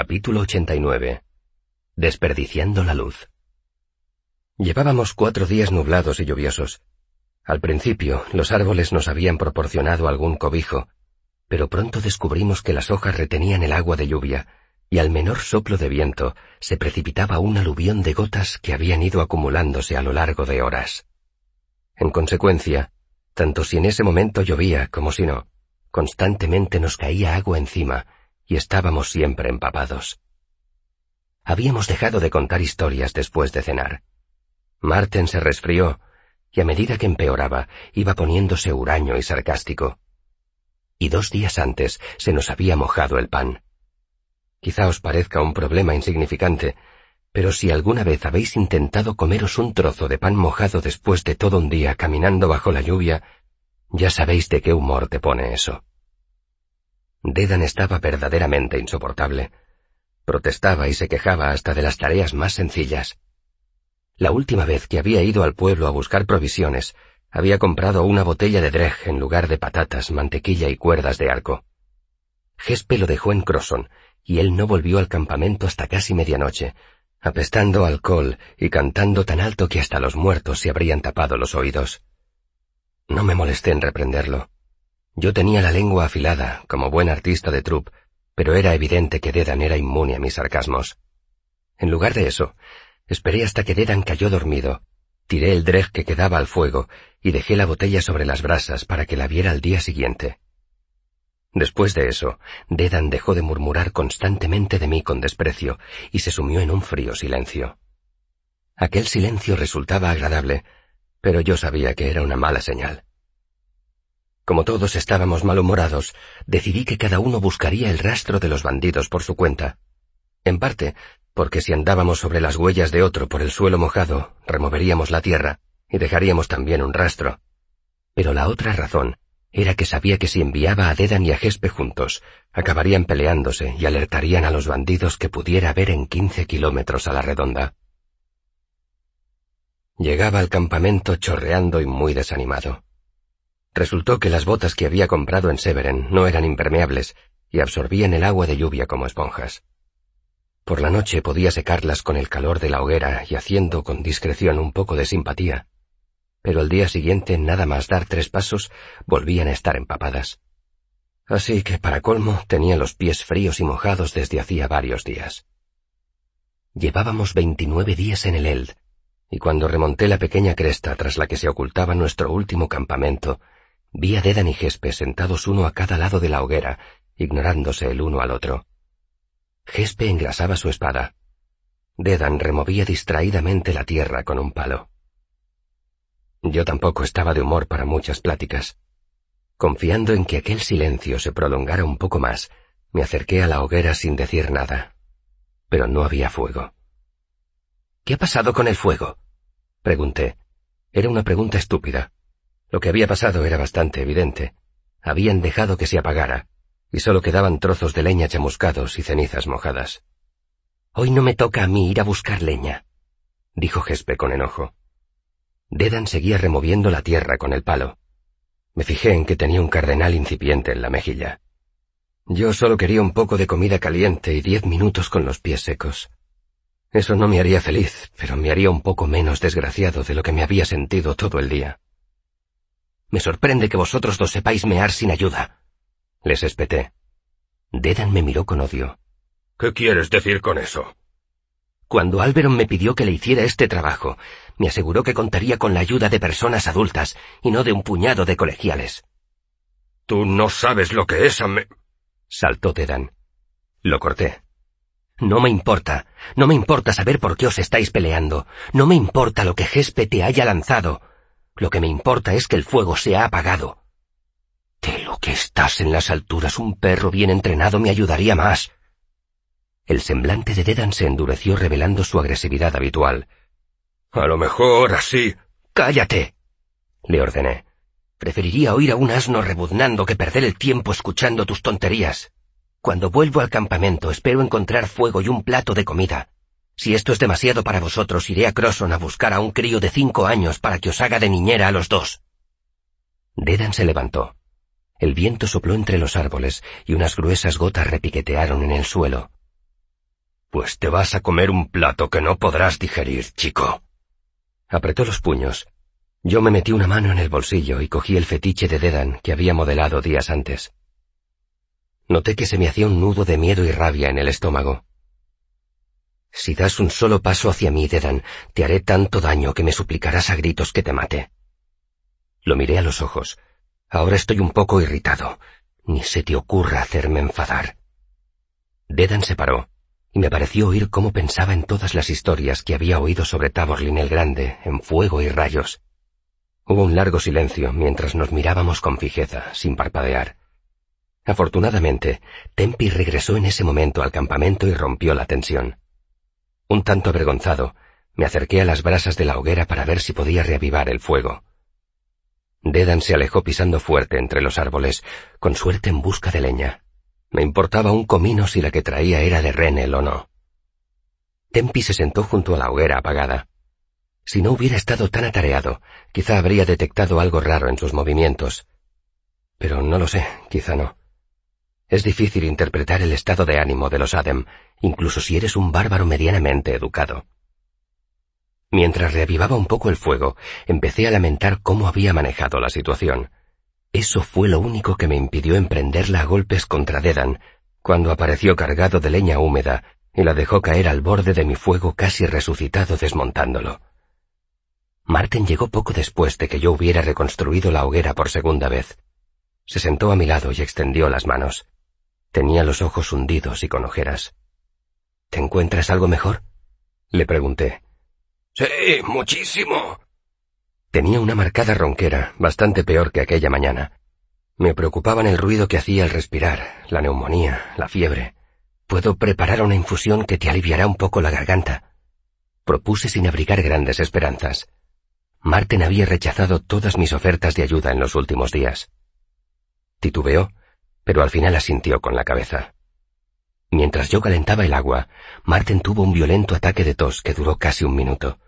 Capítulo 89. Desperdiciando la luz. Llevábamos cuatro días nublados y lluviosos. Al principio, los árboles nos habían proporcionado algún cobijo, pero pronto descubrimos que las hojas retenían el agua de lluvia, y al menor soplo de viento se precipitaba un aluvión de gotas que habían ido acumulándose a lo largo de horas. En consecuencia, tanto si en ese momento llovía como si no, constantemente nos caía agua encima, y estábamos siempre empapados. Habíamos dejado de contar historias después de cenar. Marten se resfrió, y a medida que empeoraba, iba poniéndose huraño y sarcástico. Y dos días antes se nos había mojado el pan. Quizá os parezca un problema insignificante, pero si alguna vez habéis intentado comeros un trozo de pan mojado después de todo un día caminando bajo la lluvia, ya sabéis de qué humor te pone eso. Dedan estaba verdaderamente insoportable. Protestaba y se quejaba hasta de las tareas más sencillas. La última vez que había ido al pueblo a buscar provisiones, había comprado una botella de dreg en lugar de patatas, mantequilla y cuerdas de arco. Gespe lo dejó en Crosson, y él no volvió al campamento hasta casi medianoche, apestando alcohol y cantando tan alto que hasta los muertos se habrían tapado los oídos. No me molesté en reprenderlo. Yo tenía la lengua afilada, como buen artista de troupe, pero era evidente que Dedan era inmune a mis sarcasmos. En lugar de eso, esperé hasta que Dedan cayó dormido, tiré el dreg que quedaba al fuego y dejé la botella sobre las brasas para que la viera al día siguiente. Después de eso, Dedan dejó de murmurar constantemente de mí con desprecio y se sumió en un frío silencio. Aquel silencio resultaba agradable, pero yo sabía que era una mala señal. Como todos estábamos malhumorados, decidí que cada uno buscaría el rastro de los bandidos por su cuenta. En parte, porque si andábamos sobre las huellas de otro por el suelo mojado, removeríamos la tierra y dejaríamos también un rastro. Pero la otra razón era que sabía que si enviaba a Dedan y a Gespe juntos, acabarían peleándose y alertarían a los bandidos que pudiera haber en quince kilómetros a la redonda. Llegaba al campamento chorreando y muy desanimado. Resultó que las botas que había comprado en Severen no eran impermeables y absorbían el agua de lluvia como esponjas. Por la noche podía secarlas con el calor de la hoguera y haciendo con discreción un poco de simpatía, pero al día siguiente nada más dar tres pasos volvían a estar empapadas. Así que, para colmo, tenía los pies fríos y mojados desde hacía varios días. Llevábamos veintinueve días en el Eld, y cuando remonté la pequeña cresta tras la que se ocultaba nuestro último campamento, Vi a Dedan y Gespe sentados uno a cada lado de la hoguera, ignorándose el uno al otro. Gespe engrasaba su espada. Dedan removía distraídamente la tierra con un palo. Yo tampoco estaba de humor para muchas pláticas. Confiando en que aquel silencio se prolongara un poco más, me acerqué a la hoguera sin decir nada. Pero no había fuego. ¿Qué ha pasado con el fuego? Pregunté. Era una pregunta estúpida. Lo que había pasado era bastante evidente. Habían dejado que se apagara, y solo quedaban trozos de leña chamuscados y cenizas mojadas. Hoy no me toca a mí ir a buscar leña, dijo Gespe con enojo. Dedan seguía removiendo la tierra con el palo. Me fijé en que tenía un cardenal incipiente en la mejilla. Yo solo quería un poco de comida caliente y diez minutos con los pies secos. Eso no me haría feliz, pero me haría un poco menos desgraciado de lo que me había sentido todo el día. Me sorprende que vosotros dos sepáis mear sin ayuda. Les espeté. Dedan me miró con odio. ¿Qué quieres decir con eso? Cuando Alberon me pidió que le hiciera este trabajo, me aseguró que contaría con la ayuda de personas adultas y no de un puñado de colegiales. Tú no sabes lo que es me... saltó Dedan. Lo corté. No me importa. No me importa saber por qué os estáis peleando. No me importa lo que Gespe te haya lanzado. Lo que me importa es que el fuego se ha apagado. De lo que estás en las alturas, un perro bien entrenado me ayudaría más. El semblante de Dedan se endureció revelando su agresividad habitual. A lo mejor así. Cállate. le ordené. Preferiría oír a un asno rebuznando que perder el tiempo escuchando tus tonterías. Cuando vuelvo al campamento espero encontrar fuego y un plato de comida. Si esto es demasiado para vosotros, iré a Crosson a buscar a un crío de cinco años para que os haga de niñera a los dos. Dedan se levantó. El viento sopló entre los árboles y unas gruesas gotas repiquetearon en el suelo. Pues te vas a comer un plato que no podrás digerir, chico. Apretó los puños. Yo me metí una mano en el bolsillo y cogí el fetiche de Dedan que había modelado días antes. Noté que se me hacía un nudo de miedo y rabia en el estómago. Si das un solo paso hacia mí, Dedan, te haré tanto daño que me suplicarás a gritos que te mate. Lo miré a los ojos. Ahora estoy un poco irritado. Ni se te ocurra hacerme enfadar. Dedan se paró, y me pareció oír cómo pensaba en todas las historias que había oído sobre Taborlin el Grande, en fuego y rayos. Hubo un largo silencio mientras nos mirábamos con fijeza, sin parpadear. Afortunadamente, Tempi regresó en ese momento al campamento y rompió la tensión. Un tanto avergonzado, me acerqué a las brasas de la hoguera para ver si podía reavivar el fuego. Dedan se alejó pisando fuerte entre los árboles, con suerte en busca de leña. Me importaba un comino si la que traía era de Renel o no. Tempi se sentó junto a la hoguera apagada. Si no hubiera estado tan atareado, quizá habría detectado algo raro en sus movimientos. Pero no lo sé, quizá no. Es difícil interpretar el estado de ánimo de los Adem, incluso si eres un bárbaro medianamente educado. Mientras reavivaba un poco el fuego, empecé a lamentar cómo había manejado la situación. Eso fue lo único que me impidió emprenderla a golpes contra Dedan, cuando apareció cargado de leña húmeda y la dejó caer al borde de mi fuego casi resucitado desmontándolo. Marten llegó poco después de que yo hubiera reconstruido la hoguera por segunda vez. Se sentó a mi lado y extendió las manos. Tenía los ojos hundidos y con ojeras. ¿Te encuentras algo mejor? Le pregunté. Sí, muchísimo. Tenía una marcada ronquera, bastante peor que aquella mañana. Me preocupaban el ruido que hacía al respirar, la neumonía, la fiebre. Puedo preparar una infusión que te aliviará un poco la garganta. Propuse sin abrigar grandes esperanzas. Marten había rechazado todas mis ofertas de ayuda en los últimos días. Titubeó, pero al final asintió con la cabeza. Mientras yo calentaba el agua, Marten tuvo un violento ataque de tos que duró casi un minuto.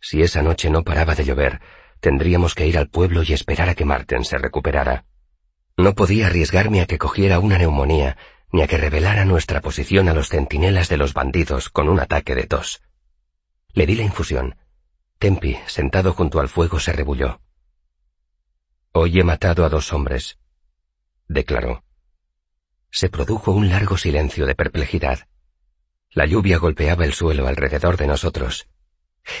Si esa noche no paraba de llover, tendríamos que ir al pueblo y esperar a que Marten se recuperara. No podía arriesgarme a que cogiera una neumonía, ni a que revelara nuestra posición a los centinelas de los bandidos con un ataque de tos. Le di la infusión. Tempi, sentado junto al fuego, se rebulló. Hoy he matado a dos hombres, declaró. Se produjo un largo silencio de perplejidad. La lluvia golpeaba el suelo alrededor de nosotros.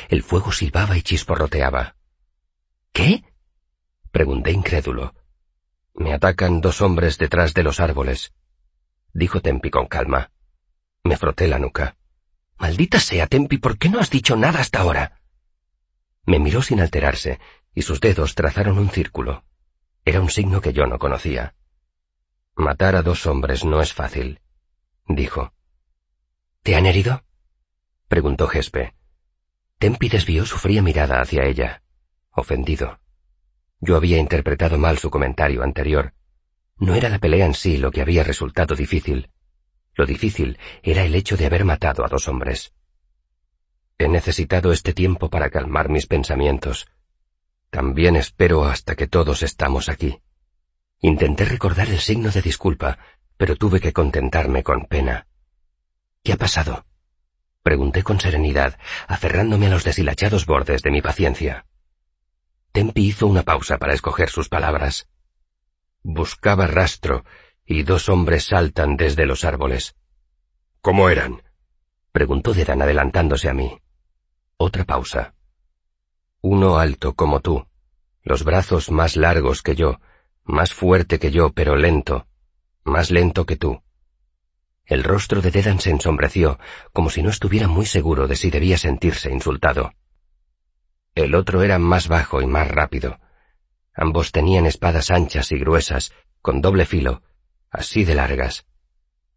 El fuego silbaba y chisporroteaba. ¿Qué? pregunté incrédulo. Me atacan dos hombres detrás de los árboles, dijo Tempi con calma. Me froté la nuca. Maldita sea, Tempi, ¿por qué no has dicho nada hasta ahora? Me miró sin alterarse, y sus dedos trazaron un círculo. Era un signo que yo no conocía. Matar a dos hombres no es fácil, dijo. ¿Te han herido? preguntó Gespe. Tempi desvió su fría mirada hacia ella, ofendido. Yo había interpretado mal su comentario anterior. No era la pelea en sí lo que había resultado difícil. Lo difícil era el hecho de haber matado a dos hombres. He necesitado este tiempo para calmar mis pensamientos. También espero hasta que todos estamos aquí. Intenté recordar el signo de disculpa, pero tuve que contentarme con pena. ¿Qué ha pasado? Pregunté con serenidad, aferrándome a los deshilachados bordes de mi paciencia. Tempi hizo una pausa para escoger sus palabras. Buscaba rastro, y dos hombres saltan desde los árboles. ¿Cómo eran? preguntó Dedan adelantándose a mí. Otra pausa. Uno alto como tú, los brazos más largos que yo, más fuerte que yo, pero lento, más lento que tú. El rostro de Dedan se ensombreció, como si no estuviera muy seguro de si debía sentirse insultado. El otro era más bajo y más rápido. Ambos tenían espadas anchas y gruesas, con doble filo, así de largas.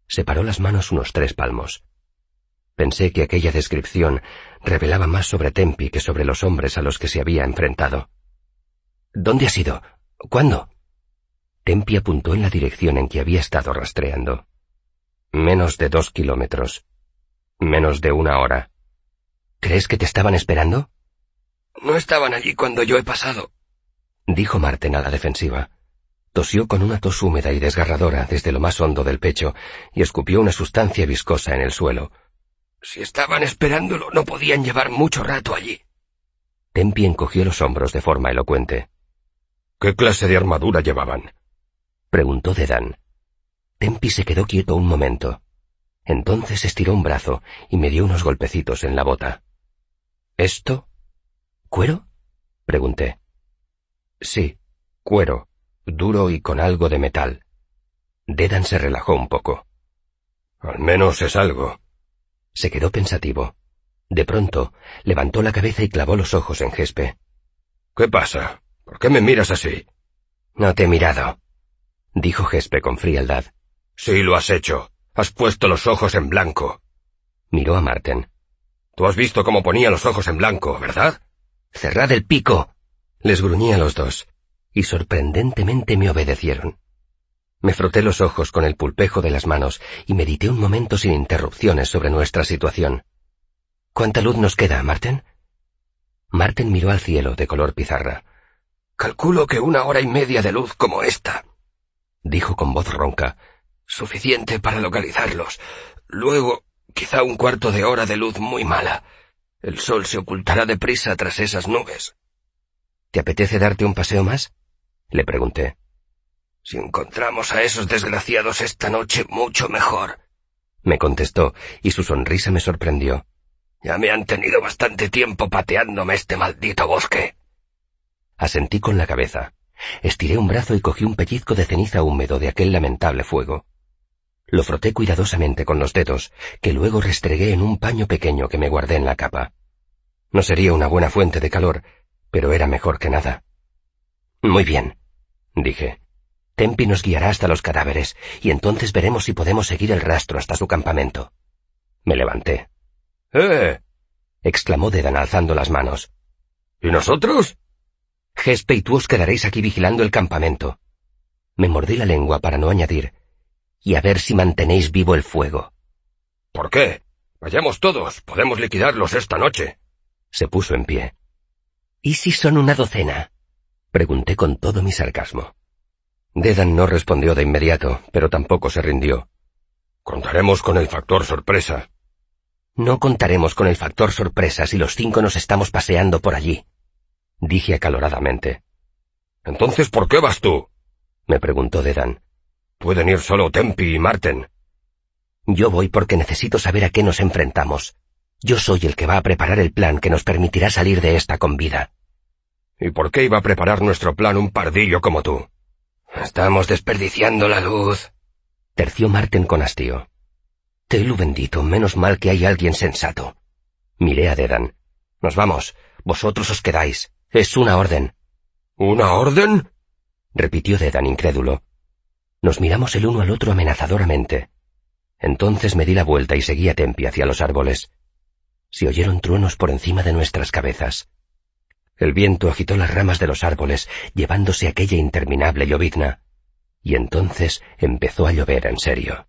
Separó las manos unos tres palmos. Pensé que aquella descripción revelaba más sobre Tempi que sobre los hombres a los que se había enfrentado. ¿Dónde has ido? ¿Cuándo? Tempi apuntó en la dirección en que había estado rastreando. Menos de dos kilómetros. Menos de una hora. ¿Crees que te estaban esperando? No estaban allí cuando yo he pasado, dijo Marten a la defensiva. Tosió con una tos húmeda y desgarradora desde lo más hondo del pecho y escupió una sustancia viscosa en el suelo, Si estaban esperándolo, no podían llevar mucho rato allí. Tempi encogió los hombros de forma elocuente. ¿Qué clase de armadura llevaban? Preguntó Dedan. Tempi se quedó quieto un momento. Entonces estiró un brazo y me dio unos golpecitos en la bota. ¿Esto? ¿Cuero? pregunté. Sí, cuero, duro y con algo de metal. Dedan se relajó un poco. Al menos es algo. Se quedó pensativo. De pronto, levantó la cabeza y clavó los ojos en Gespe. ¿Qué pasa? ¿Por qué me miras así? No te he mirado, dijo Gespe con frialdad. Sí, lo has hecho. Has puesto los ojos en blanco. Miró a Marten. Tú has visto cómo ponía los ojos en blanco, ¿verdad? Cerrad el pico. Les gruñí a los dos, y sorprendentemente me obedecieron. Me froté los ojos con el pulpejo de las manos y medité un momento sin interrupciones sobre nuestra situación. ¿Cuánta luz nos queda, Marten? Marten miró al cielo de color pizarra. Calculo que una hora y media de luz como esta, dijo con voz ronca. Suficiente para localizarlos. Luego, quizá un cuarto de hora de luz muy mala. El sol se ocultará deprisa tras esas nubes. ¿Te apetece darte un paseo más? Le pregunté. Si encontramos a esos desgraciados esta noche, mucho mejor. Me contestó, y su sonrisa me sorprendió. Ya me han tenido bastante tiempo pateándome este maldito bosque. Asentí con la cabeza. Estiré un brazo y cogí un pellizco de ceniza húmedo de aquel lamentable fuego. Lo froté cuidadosamente con los dedos, que luego restregué en un paño pequeño que me guardé en la capa. No sería una buena fuente de calor, pero era mejor que nada. Muy bien, dije. Tempi nos guiará hasta los cadáveres, y entonces veremos si podemos seguir el rastro hasta su campamento. Me levanté. ¡Eh! exclamó Dedan alzando las manos. ¿Y nosotros? Gespe y tú os quedaréis aquí vigilando el campamento. Me mordí la lengua para no añadir. Y a ver si mantenéis vivo el fuego. ¿Por qué? Vayamos todos. Podemos liquidarlos esta noche. Se puso en pie. ¿Y si son una docena? Pregunté con todo mi sarcasmo. Dedan no respondió de inmediato, pero tampoco se rindió. Contaremos con el factor sorpresa. No contaremos con el factor sorpresa si los cinco nos estamos paseando por allí dije acaloradamente. Entonces, ¿por qué vas tú? me preguntó Dedan. Pueden ir solo Tempi y Marten. Yo voy porque necesito saber a qué nos enfrentamos. Yo soy el que va a preparar el plan que nos permitirá salir de esta con vida. ¿Y por qué iba a preparar nuestro plan un pardillo como tú? Estamos desperdiciando la luz. Terció Marten con hastío. Telu bendito, menos mal que hay alguien sensato. Miré a Dedan. Nos vamos. Vosotros os quedáis. Es una orden. ¿Una orden? repitió Dedan incrédulo. Nos miramos el uno al otro amenazadoramente. Entonces me di la vuelta y seguí a Tempi hacia los árboles. Se oyeron truenos por encima de nuestras cabezas. El viento agitó las ramas de los árboles, llevándose aquella interminable llovizna. Y entonces empezó a llover en serio.